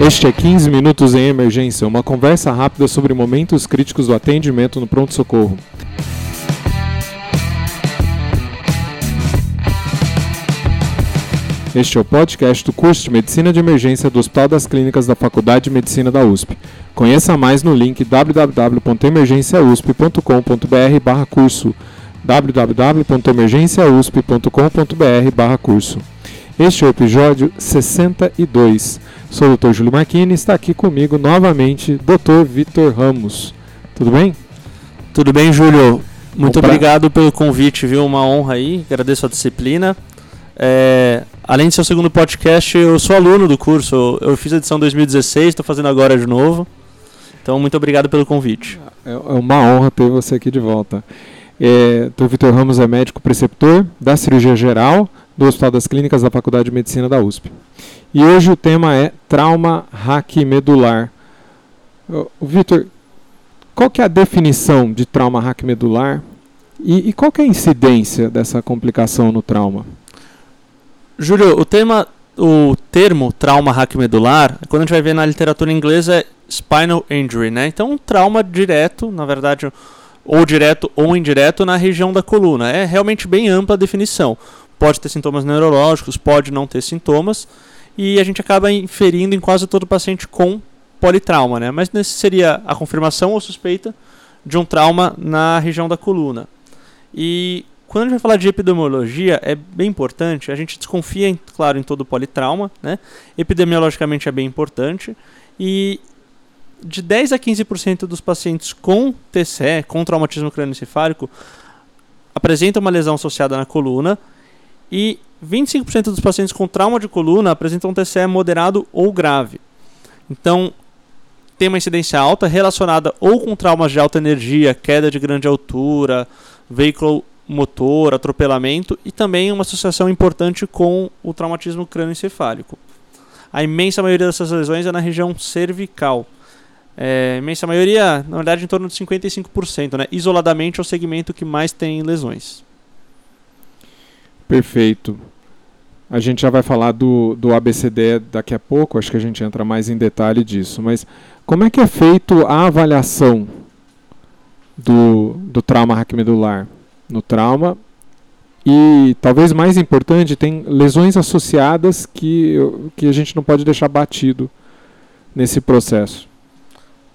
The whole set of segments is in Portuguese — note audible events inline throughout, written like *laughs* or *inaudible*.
Este é 15 Minutos em Emergência, uma conversa rápida sobre momentos críticos do atendimento no pronto-socorro. Este é o podcast do curso de Medicina de Emergência do Hospital das Clínicas da Faculdade de Medicina da USP. Conheça mais no link www.emergenciausp.com.br curso www.emergenciausp.com.br curso. Este é o episódio 62. Sou o Dr. Júlio Marquini e está aqui comigo novamente Dr. Vitor Ramos. Tudo bem? Tudo bem, Júlio. Muito Opa. obrigado pelo convite, viu? Uma honra aí. Agradeço a disciplina. É, além de ser o segundo podcast, eu sou aluno do curso. Eu fiz a edição 2016, estou fazendo agora de novo. Então, muito obrigado pelo convite. É, é uma honra ter você aqui de volta. É, Dr. Vitor Ramos é médico preceptor da cirurgia geral do Hospital das Clínicas da Faculdade de Medicina da USP. E hoje o tema é trauma raquimedular. Vitor, qual que é a definição de trauma raquimedular e, e qual que é a incidência dessa complicação no trauma? Júlio, o tema, o termo trauma raquimedular, quando a gente vai ver na literatura inglesa é spinal injury, né? Então um trauma direto, na verdade, ou direto ou indireto na região da coluna. É realmente bem ampla a definição. Pode ter sintomas neurológicos, pode não ter sintomas, e a gente acaba inferindo em quase todo paciente com politrauma, né? Mas nesse seria a confirmação ou suspeita de um trauma na região da coluna. E quando a gente vai falar de epidemiologia, é bem importante, a gente desconfia, claro, em todo politrauma, né? Epidemiologicamente é bem importante. E de 10 a 15% dos pacientes com TCE, com traumatismo crânioencefálico, apresentam uma lesão associada na coluna e 25% dos pacientes com trauma de coluna apresentam TCE moderado ou grave. Então, tem uma incidência alta relacionada ou com traumas de alta energia, queda de grande altura, veículo motor, atropelamento e também uma associação importante com o traumatismo crânioencefálico. A imensa maioria dessas lesões é na região cervical. É, imensa maioria, na verdade, em torno de 55%. Né? Isoladamente é o segmento que mais tem lesões. Perfeito. A gente já vai falar do, do ABCD daqui a pouco, acho que a gente entra mais em detalhe disso. Mas como é que é feito a avaliação do, do trauma raquimedular? No trauma e talvez mais importante, tem lesões associadas que, que a gente não pode deixar batido nesse processo.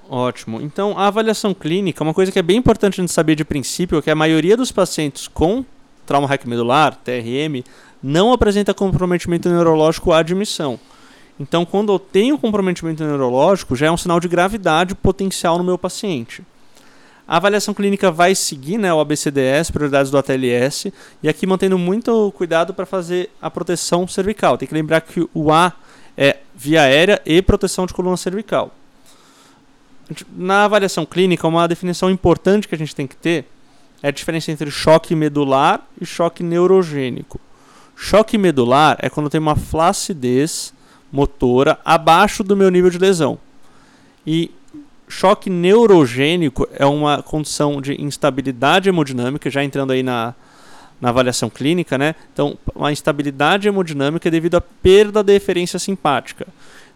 Ótimo. Então, a avaliação clínica, uma coisa que é bem importante a gente saber de princípio, é que a maioria dos pacientes com trauma raquimedular, TRM, não apresenta comprometimento neurológico à admissão. Então, quando eu tenho comprometimento neurológico, já é um sinal de gravidade potencial no meu paciente. A avaliação clínica vai seguir né, o ABCDS, prioridades do ATLS, e aqui mantendo muito cuidado para fazer a proteção cervical. Tem que lembrar que o A é via aérea e proteção de coluna cervical. Na avaliação clínica, uma definição importante que a gente tem que ter é a diferença entre choque medular e choque neurogênico. Choque medular é quando tem uma flacidez motora abaixo do meu nível de lesão. E choque neurogênico é uma condição de instabilidade hemodinâmica, já entrando aí na, na avaliação clínica, né? Então, uma instabilidade hemodinâmica é devido à perda da eferência simpática.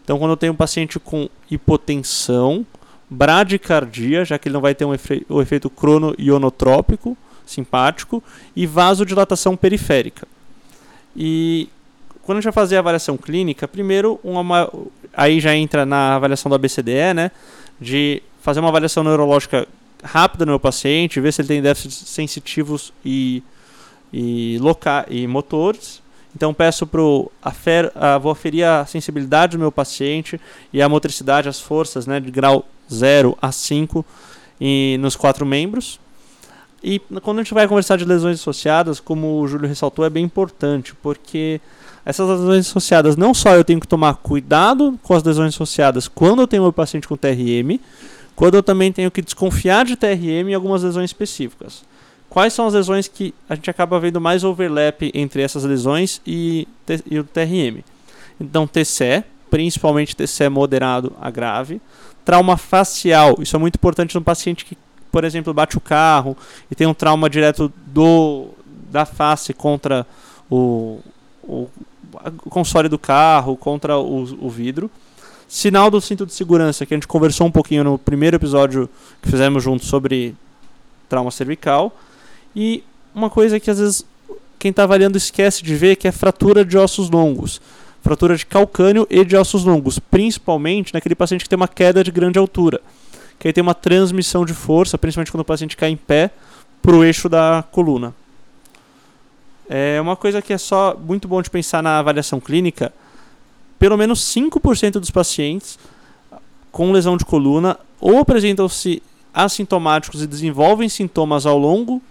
Então, quando eu tenho um paciente com hipotensão, bradicardia, já que ele não vai ter um efe o efeito crono-ionotrópico simpático, e vasodilatação periférica. E quando a gente vai fazer a avaliação clínica, primeiro, uma, aí já entra na avaliação do ABCDE, né, de fazer uma avaliação neurológica rápida no meu paciente, ver se ele tem déficits sensitivos e, e, loca e motores. Então peço para o vou aferir a sensibilidade do meu paciente e a motricidade, as forças, né, de grau 0 a 5 e nos quatro membros. E quando a gente vai conversar de lesões associadas, como o Júlio ressaltou, é bem importante, porque essas lesões associadas, não só eu tenho que tomar cuidado com as lesões associadas quando eu tenho meu paciente com TRM, quando eu também tenho que desconfiar de TRM em algumas lesões específicas. Quais são as lesões que a gente acaba vendo mais overlap entre essas lesões e, e o TRM? Então, TCE, principalmente TCE moderado a grave, trauma facial. Isso é muito importante no paciente que, por exemplo, bate o carro e tem um trauma direto do da face contra o, o, o console do carro, contra o, o vidro. Sinal do cinto de segurança, que a gente conversou um pouquinho no primeiro episódio que fizemos juntos sobre trauma cervical. E uma coisa que às vezes quem está avaliando esquece de ver, que é fratura de ossos longos. Fratura de calcânio e de ossos longos, principalmente naquele paciente que tem uma queda de grande altura. Que aí tem uma transmissão de força, principalmente quando o paciente cai em pé, para o eixo da coluna. É uma coisa que é só muito bom de pensar na avaliação clínica. Pelo menos 5% dos pacientes com lesão de coluna ou apresentam-se assintomáticos e desenvolvem sintomas ao longo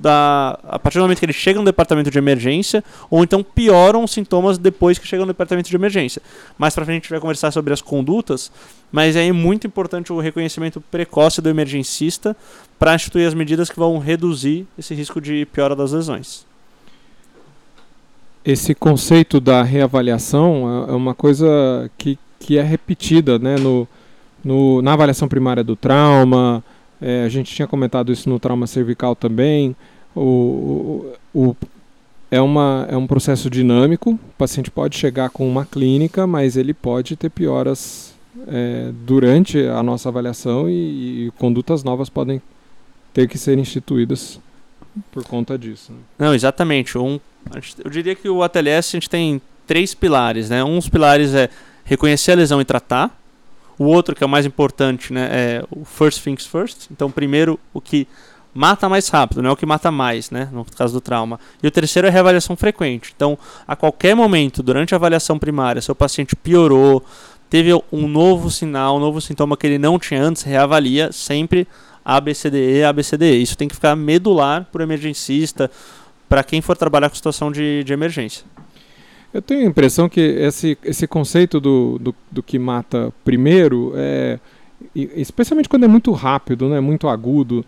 da a partir do momento que eles chegam no departamento de emergência ou então pioram os sintomas depois que chegam no departamento de emergência. Mais para frente a gente vai conversar sobre as condutas, mas é muito importante o reconhecimento precoce do emergencista para instituir as medidas que vão reduzir esse risco de piora das lesões. Esse conceito da reavaliação é, é uma coisa que, que é repetida né, no, no, na avaliação primária do trauma, é, a gente tinha comentado isso no trauma cervical também. O, o, o, é, uma, é um processo dinâmico, o paciente pode chegar com uma clínica, mas ele pode ter pioras é, durante a nossa avaliação e, e condutas novas podem ter que ser instituídas por conta disso. Né? Não, exatamente. Um, eu diria que o ATLS a gente tem três pilares, né? Um dos pilares é reconhecer a lesão e tratar. O outro, que é o mais importante, né, é o first things first. Então, primeiro, o que mata mais rápido, não é o que mata mais, né, no caso do trauma. E o terceiro é a reavaliação frequente. Então, a qualquer momento, durante a avaliação primária, seu paciente piorou, teve um novo sinal, um novo sintoma que ele não tinha antes, reavalia sempre ABCDE, ABCDE. Isso tem que ficar medular para o emergencista, para quem for trabalhar com situação de, de emergência. Eu tenho a impressão que esse, esse conceito do, do, do que mata primeiro, é, especialmente quando é muito rápido, né, muito agudo,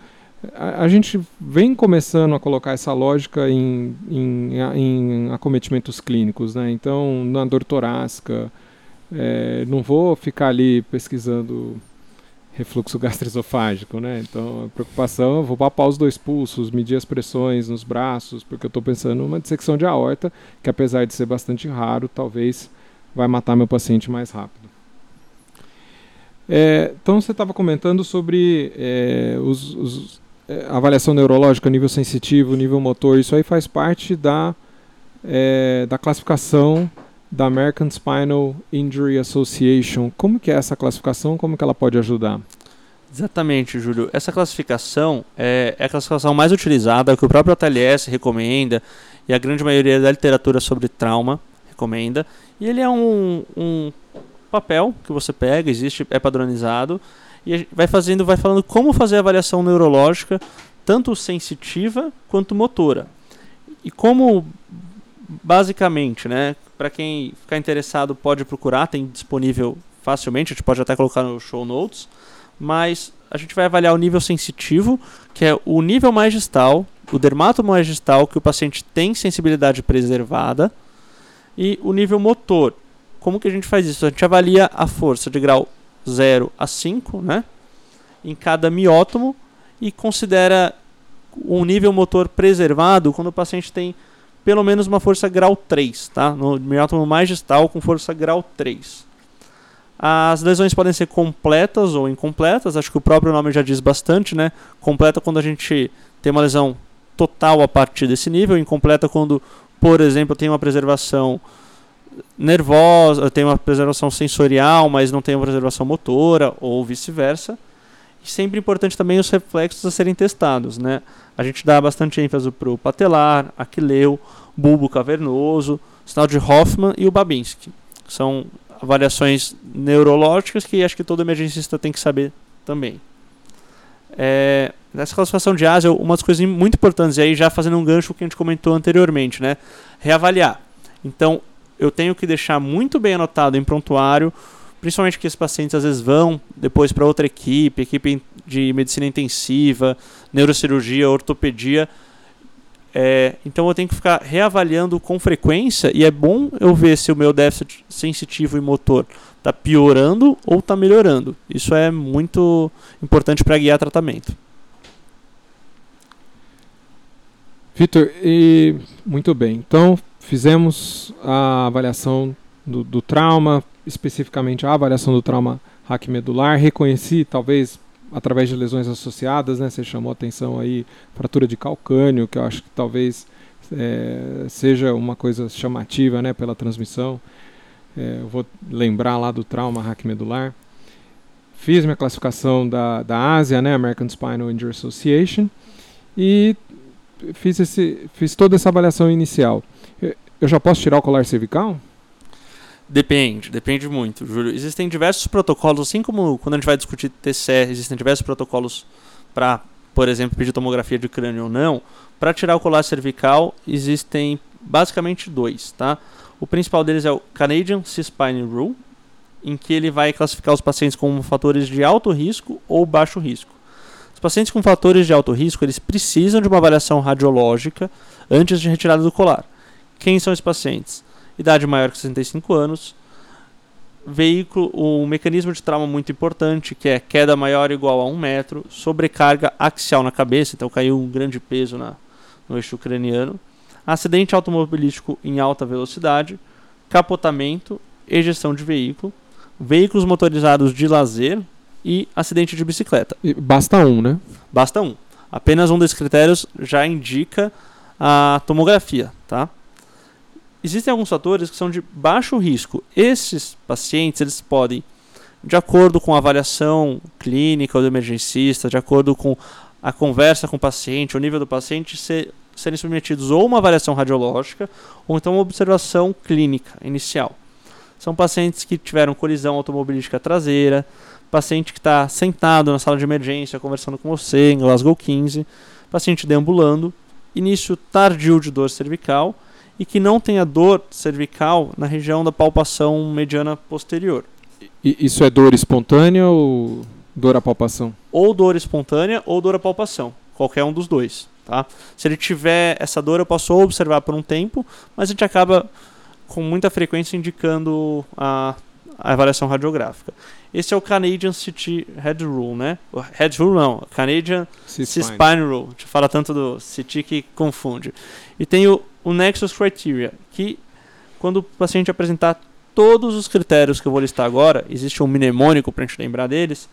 a, a gente vem começando a colocar essa lógica em, em, em acometimentos clínicos. Né? Então, na dor torácica, é, não vou ficar ali pesquisando refluxo *laughs* gastroesofágico, né? Então, a preocupação, vou papar os dois pulsos, medir as pressões nos braços, porque eu estou pensando numa dissecção de aorta, que apesar de ser bastante raro, talvez vai matar meu paciente mais rápido. É, então, você estava comentando sobre é, os, os, é, avaliação neurológica, nível sensitivo, nível motor, isso aí faz parte da, é, da classificação da American Spinal Injury Association. Como que é essa classificação? Como que ela pode ajudar? Exatamente, Júlio. Essa classificação é, é a classificação mais utilizada, que o próprio ATLS recomenda e a grande maioria da literatura sobre trauma recomenda. E ele é um, um papel que você pega, existe, é padronizado e vai fazendo, vai falando como fazer a avaliação neurológica, tanto sensitiva quanto motora. E como basicamente, né, para quem ficar interessado, pode procurar, tem disponível facilmente, a gente pode até colocar no show notes. Mas a gente vai avaliar o nível sensitivo, que é o nível magistal, o dermatomagistal, que o paciente tem sensibilidade preservada, e o nível motor. Como que a gente faz isso? A gente avalia a força de grau 0 a 5, né? Em cada miótomo e considera um nível motor preservado quando o paciente tem pelo menos uma força grau 3, tá? No miótomo mais distal com força grau 3. As lesões podem ser completas ou incompletas, acho que o próprio nome já diz bastante, né? Completa quando a gente tem uma lesão total a partir desse nível, incompleta quando, por exemplo, tem uma preservação nervosa, tem uma preservação sensorial, mas não tem uma preservação motora, ou vice-versa. Sempre importante também os reflexos a serem testados, né? A gente dá bastante ênfase para o patelar, aquileu, bulbo cavernoso, sinal de Hoffman e o Babinski. São avaliações neurológicas que acho que todo emergencista tem que saber também. É, nessa classificação de ASIA, uma das coisas muito importantes, e aí já fazendo um gancho que a gente comentou anteriormente, né? Reavaliar. Então, eu tenho que deixar muito bem anotado em prontuário principalmente que esses pacientes às vezes vão depois para outra equipe, equipe de medicina intensiva, neurocirurgia, ortopedia. É, então eu tenho que ficar reavaliando com frequência e é bom eu ver se o meu déficit sensitivo e motor está piorando ou está melhorando. Isso é muito importante para guiar tratamento. Vitor, muito bem. Então fizemos a avaliação do, do trauma, especificamente a avaliação do trauma raquimedular, reconheci talvez através de lesões associadas, né? Você chamou atenção aí fratura de calcânio, que eu acho que talvez é, seja uma coisa chamativa, né? Pela transmissão. É, eu vou lembrar lá do trauma raquimedular. Fiz minha classificação da, da Ásia, né? American Spinal Injury Association, e fiz, esse, fiz toda essa avaliação inicial. Eu já posso tirar o colar cervical? Depende, depende muito, Júlio. Existem diversos protocolos, assim como quando a gente vai discutir TCE, existem diversos protocolos para, por exemplo, pedir tomografia de crânio ou não. Para tirar o colar cervical, existem basicamente dois, tá? O principal deles é o Canadian C-Spine Rule, em que ele vai classificar os pacientes como fatores de alto risco ou baixo risco. Os pacientes com fatores de alto risco, eles precisam de uma avaliação radiológica antes de retirada do colar. Quem são esses pacientes? Idade maior que 65 anos, veículo, um mecanismo de trauma muito importante, que é queda maior ou igual a 1 metro, sobrecarga axial na cabeça, então caiu um grande peso na, no eixo craniano, acidente automobilístico em alta velocidade, capotamento, ejeção de veículo, veículos motorizados de lazer e acidente de bicicleta. Basta um, né? Basta um. Apenas um desses critérios já indica a tomografia, tá? Existem alguns fatores que são de baixo risco. Esses pacientes, eles podem, de acordo com a avaliação clínica do emergencista, de acordo com a conversa com o paciente, o nível do paciente, ser, serem submetidos ou uma avaliação radiológica ou então uma observação clínica inicial. São pacientes que tiveram colisão automobilística traseira, paciente que está sentado na sala de emergência conversando com você em Glasgow 15, paciente deambulando, início tardio de dor cervical e que não tenha dor cervical na região da palpação mediana posterior. E isso é dor espontânea ou dor à palpação? Ou dor espontânea ou dor à palpação, qualquer um dos dois. Tá? Se ele tiver essa dor, eu posso observar por um tempo, mas a gente acaba com muita frequência indicando a, a avaliação radiográfica. Esse é o Canadian CT Head Rule, né? O Head Rule não, Canadian C-Spine Rule. A gente fala tanto do CT que confunde. E tem o o Nexus Criteria, que quando o paciente apresentar todos os critérios que eu vou listar agora, existe um mnemônico para a gente lembrar deles,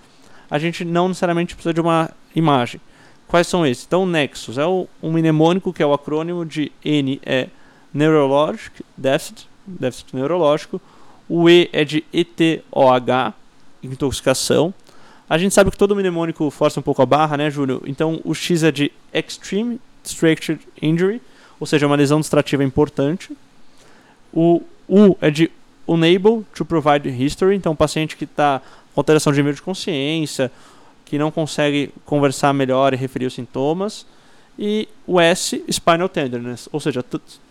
a gente não necessariamente precisa de uma imagem. Quais são esses? Então, o Nexus é o, um mnemônico que é o acrônimo de N é Neurologic Deficit, déficit neurológico, o E é de ETOH, intoxicação. A gente sabe que todo mnemônico força um pouco a barra, né, Júlio? Então, o X é de Extreme Structured Injury, ou seja, uma lesão distrativa importante. O U é de unable to provide history, então o paciente que está com alteração de nível de consciência, que não consegue conversar melhor e referir os sintomas. E o S, spinal tenderness, ou seja,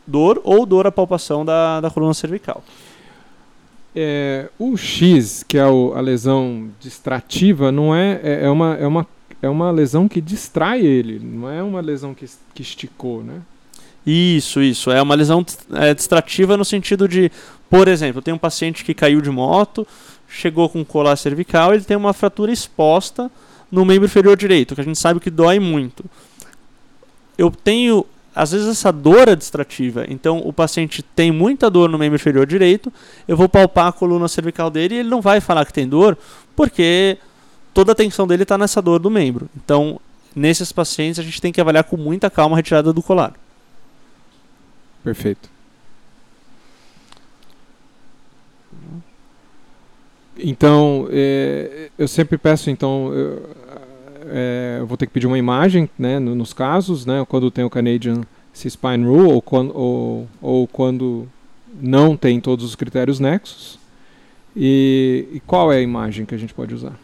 dor ou dor à palpação da, da coluna cervical. É, o X, que é o, a lesão distrativa, não é, é, é, uma, é, uma, é uma lesão que distrai ele, não é uma lesão que, que esticou, né? Isso, isso. É uma lesão é, distrativa no sentido de, por exemplo, tem um paciente que caiu de moto, chegou com colar cervical, ele tem uma fratura exposta no membro inferior direito, que a gente sabe que dói muito. Eu tenho, às vezes, essa dor é distrativa. Então, o paciente tem muita dor no membro inferior direito, eu vou palpar a coluna cervical dele e ele não vai falar que tem dor, porque toda a atenção dele está nessa dor do membro. Então, nesses pacientes, a gente tem que avaliar com muita calma a retirada do colar. Perfeito. Então, é, eu sempre peço, então, eu, é, eu, vou ter que pedir uma imagem, né, nos casos, né, quando tem o Canadian C-Spine Rule ou quando, ou, ou quando não tem todos os critérios nexos. E, e, qual é a imagem que a gente pode usar?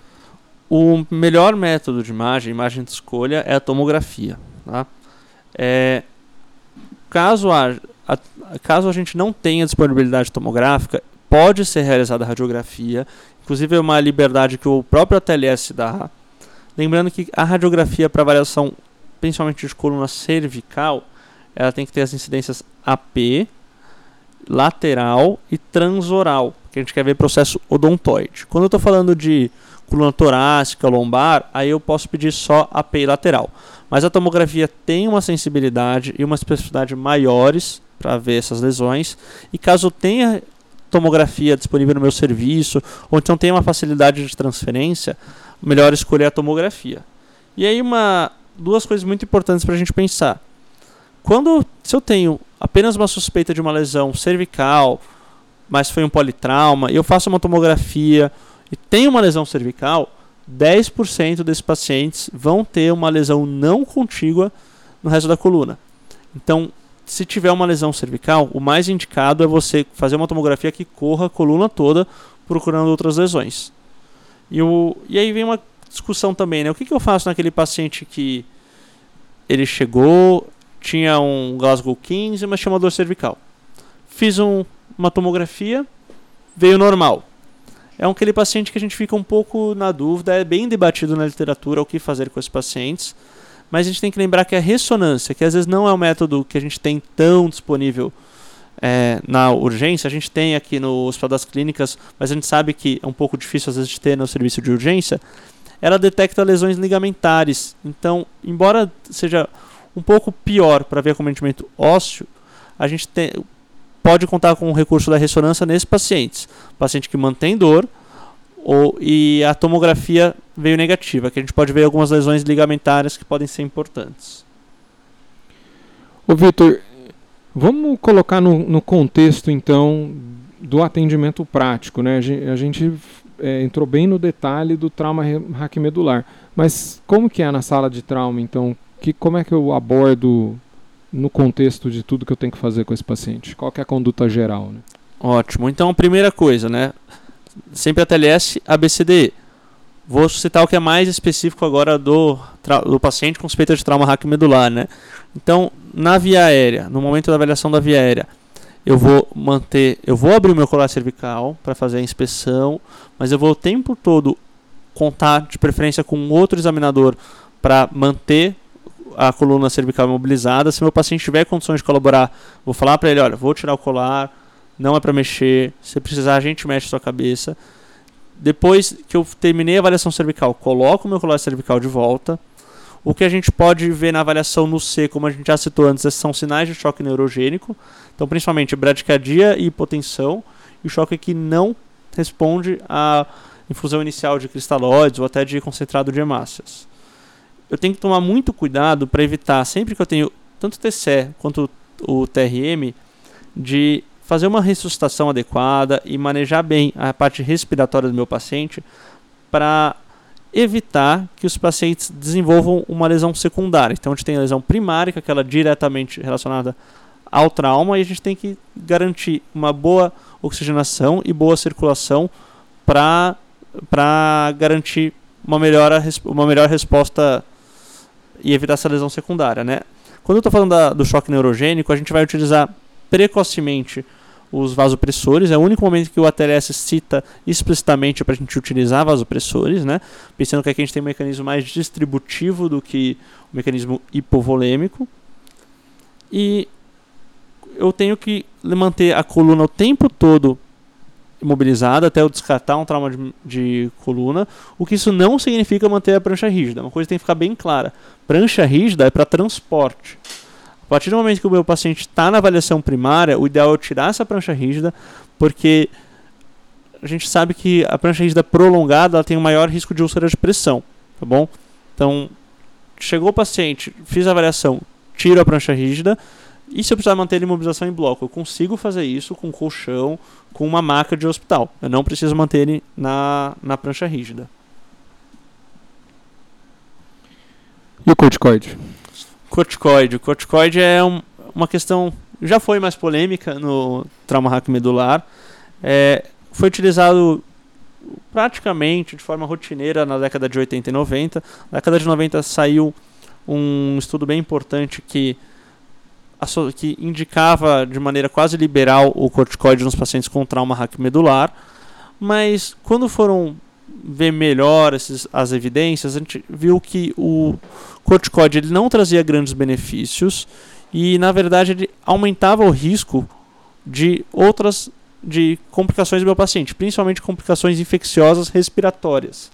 O melhor método de imagem, imagem de escolha, é a tomografia. Tá? É, caso, a, a, caso a gente não tenha disponibilidade tomográfica, pode ser realizada a radiografia, inclusive é uma liberdade que o próprio ATLS dá. Lembrando que a radiografia para avaliação, principalmente de coluna cervical, ela tem que ter as incidências AP, lateral e transoral, que a gente quer ver processo odontoide. Quando eu estou falando de coluna torácica, lombar, aí eu posso pedir só AP lateral. Mas a tomografia tem uma sensibilidade e uma especificidade maiores para ver essas lesões. E caso tenha tomografia disponível no meu serviço, ou então tem uma facilidade de transferência, melhor escolher a tomografia. E aí uma duas coisas muito importantes para a gente pensar. Quando se eu tenho apenas uma suspeita de uma lesão cervical, mas foi um politrauma, e eu faço uma tomografia e tenho uma lesão cervical, 10% desses pacientes vão ter uma lesão não contígua no resto da coluna. Então, se tiver uma lesão cervical, o mais indicado é você fazer uma tomografia que corra a coluna toda procurando outras lesões. E, o, e aí vem uma discussão também, né? O que, que eu faço naquele paciente que ele chegou, tinha um Glasgow 15, mas tinha uma dor cervical. Fiz um, uma tomografia, veio normal. É aquele paciente que a gente fica um pouco na dúvida, é bem debatido na literatura o que fazer com esses pacientes mas a gente tem que lembrar que a ressonância, que às vezes não é um método que a gente tem tão disponível é, na urgência, a gente tem aqui no Hospital das Clínicas, mas a gente sabe que é um pouco difícil às vezes de ter no serviço de urgência, ela detecta lesões ligamentares. Então, embora seja um pouco pior para ver acometimento ósseo, a gente tem, pode contar com o recurso da ressonância nesses pacientes. Paciente que mantém dor, ou, e a tomografia veio negativa, que a gente pode ver algumas lesões ligamentares que podem ser importantes. Ô Vitor, vamos colocar no, no, contexto então do atendimento prático, né? A gente, é, entrou bem no detalhe do trauma raquimedular, mas como que é na sala de trauma então? Que, como é que eu abordo no contexto de tudo que eu tenho que fazer com esse paciente? Qual é a conduta geral? Né? Ótimo. Então, primeira coisa, né? sempre a TLS ABCDE. Vou citar o que é mais específico agora do, do paciente com suspeita de trauma raquimedular, né? Então, na via aérea, no momento da avaliação da via aérea, eu vou manter, eu vou abrir o meu colar cervical para fazer a inspeção, mas eu vou o tempo todo contar de preferência com outro examinador para manter a coluna cervical imobilizada. Se meu paciente tiver condições de colaborar, vou falar para ele, olha, vou tirar o colar, não é para mexer. Se precisar, a gente mexe a sua cabeça. Depois que eu terminei a avaliação cervical, coloco o meu colar cervical de volta. O que a gente pode ver na avaliação no C, como a gente já citou antes, são sinais de choque neurogênico. Então, principalmente bradicardia e hipotensão. E choque que não responde à infusão inicial de cristalóides ou até de concentrado de hemácias. Eu tenho que tomar muito cuidado para evitar, sempre que eu tenho tanto o TCE quanto o TRM, de fazer uma ressuscitação adequada e manejar bem a parte respiratória do meu paciente para evitar que os pacientes desenvolvam uma lesão secundária. Então a gente tem a lesão primária, que é aquela diretamente relacionada ao trauma, e a gente tem que garantir uma boa oxigenação e boa circulação para garantir uma melhor, uma melhor resposta e evitar essa lesão secundária. Né? Quando eu estou falando da, do choque neurogênico, a gente vai utilizar precocemente os vasopressores. É o único momento que o ATLS cita explicitamente para a gente utilizar vasopressores, né? pensando que aqui a gente tem um mecanismo mais distributivo do que o mecanismo hipovolêmico. E eu tenho que manter a coluna o tempo todo imobilizada até eu descartar um trauma de, de, coluna, o que isso não significa manter a prancha rígida. Uma coisa tem que ficar bem clara: prancha rígida é para transporte. A partir do momento que o meu paciente está na avaliação primária, o ideal é eu tirar essa prancha rígida, porque a gente sabe que a prancha rígida prolongada ela tem um maior risco de úlcera de pressão, tá bom? Então, chegou o paciente, fiz a avaliação, tiro a prancha rígida, e se eu precisar manter a imobilização em bloco, eu consigo fazer isso com colchão, com uma maca de hospital. Eu não preciso manter ele na, na prancha rígida. E o corticoide? corticoide. O corticoide é um, uma questão já foi mais polêmica no trauma raquimedular. É, foi utilizado praticamente de forma rotineira na década de 80 e 90. Na década de 90 saiu um estudo bem importante que, que indicava de maneira quase liberal o corticoide nos pacientes com trauma raquimedular. Mas quando foram ver melhor esses, as evidências, a gente viu que o corticoide ele não trazia grandes benefícios e, na verdade, ele aumentava o risco de outras de complicações do meu paciente, principalmente complicações infecciosas respiratórias.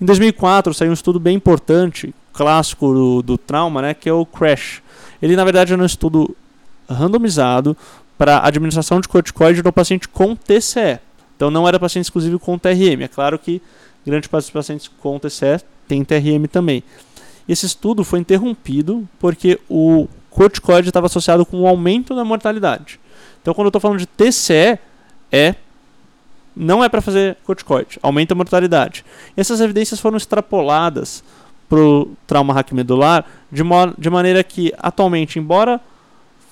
Em 2004 saiu um estudo bem importante, clássico do, do trauma, né, que é o CRASH. Ele, na verdade, é um estudo randomizado para administração de corticoide no paciente com TCE. Então não era paciente exclusivo com TRM. É claro que grande parte dos pacientes com TCE tem TRM também. Esse estudo foi interrompido porque o corticoide estava associado com um aumento da mortalidade. Então quando eu estou falando de TCE, é não é para fazer corticoide, aumenta a mortalidade. Essas evidências foram extrapoladas para o trauma raquimedular de, de maneira que atualmente, embora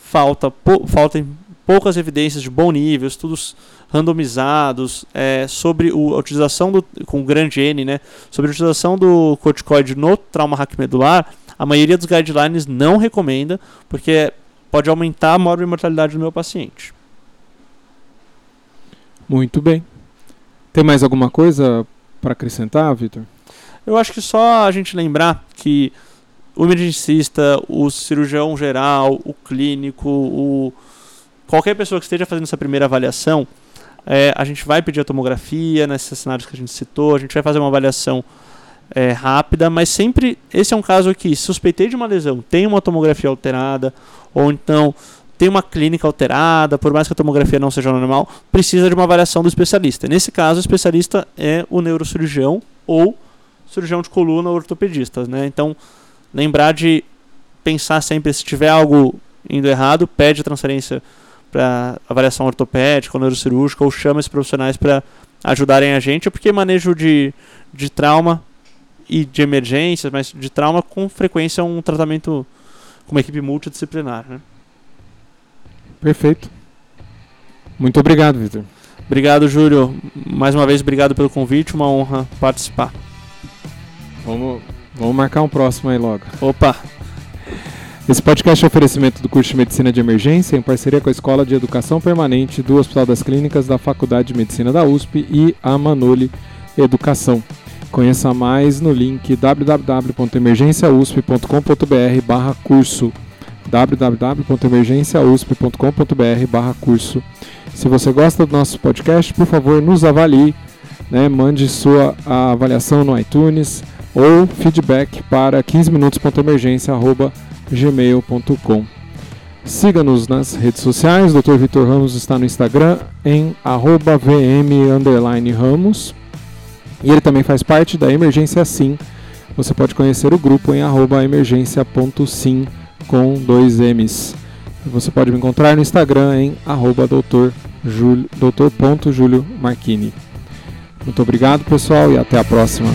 falta, faltem poucas evidências de bom nível, estudos randomizados é, sobre o, a utilização do, com grande N, né, sobre a utilização do corticoide no trauma raquimedular, a maioria dos guidelines não recomenda, porque pode aumentar a mortalidade do meu paciente. Muito bem. Tem mais alguma coisa para acrescentar, Vitor? Eu acho que só a gente lembrar que o emergencista, o cirurgião geral, o clínico, o qualquer pessoa que esteja fazendo essa primeira avaliação, é, a gente vai pedir a tomografia nesses cenários que a gente citou, a gente vai fazer uma avaliação é, rápida, mas sempre esse é um caso aqui, suspeitei de uma lesão, tem uma tomografia alterada, ou então tem uma clínica alterada, por mais que a tomografia não seja normal, precisa de uma avaliação do especialista. Nesse caso, o especialista é o neurocirurgião ou cirurgião de coluna ou ortopedista. Né? Então, lembrar de pensar sempre se tiver algo indo errado, pede transferência para avaliação ortopédica ou neurocirúrgica ou chama esses profissionais para ajudarem a gente, porque manejo de, de trauma e de emergências, mas de trauma com frequência é um tratamento com uma equipe multidisciplinar. Né? Perfeito. Muito obrigado, Vitor. Obrigado, Júlio. Mais uma vez, obrigado pelo convite. Uma honra participar. Vamos, vamos marcar um próximo aí logo. Opa! Esse podcast é oferecimento do curso de Medicina de Emergência em parceria com a Escola de Educação Permanente do Hospital das Clínicas da Faculdade de Medicina da USP e a Manoli Educação. Conheça mais no link www.emergenciausp.com.br/curso www.emergenciausp.com.br curso. Se você gosta do nosso podcast, por favor, nos avalie, né? mande sua avaliação no iTunes ou feedback para 15minutos.emergência.gmail.com Siga-nos nas redes sociais, Dr. Vitor Ramos está no Instagram em vm_ramos e ele também faz parte da Emergência Sim. Você pode conhecer o grupo em emergência.sim com dois M's. Você pode me encontrar no Instagram em arroba doutor.julio Marquini. Muito obrigado, pessoal, e até a próxima.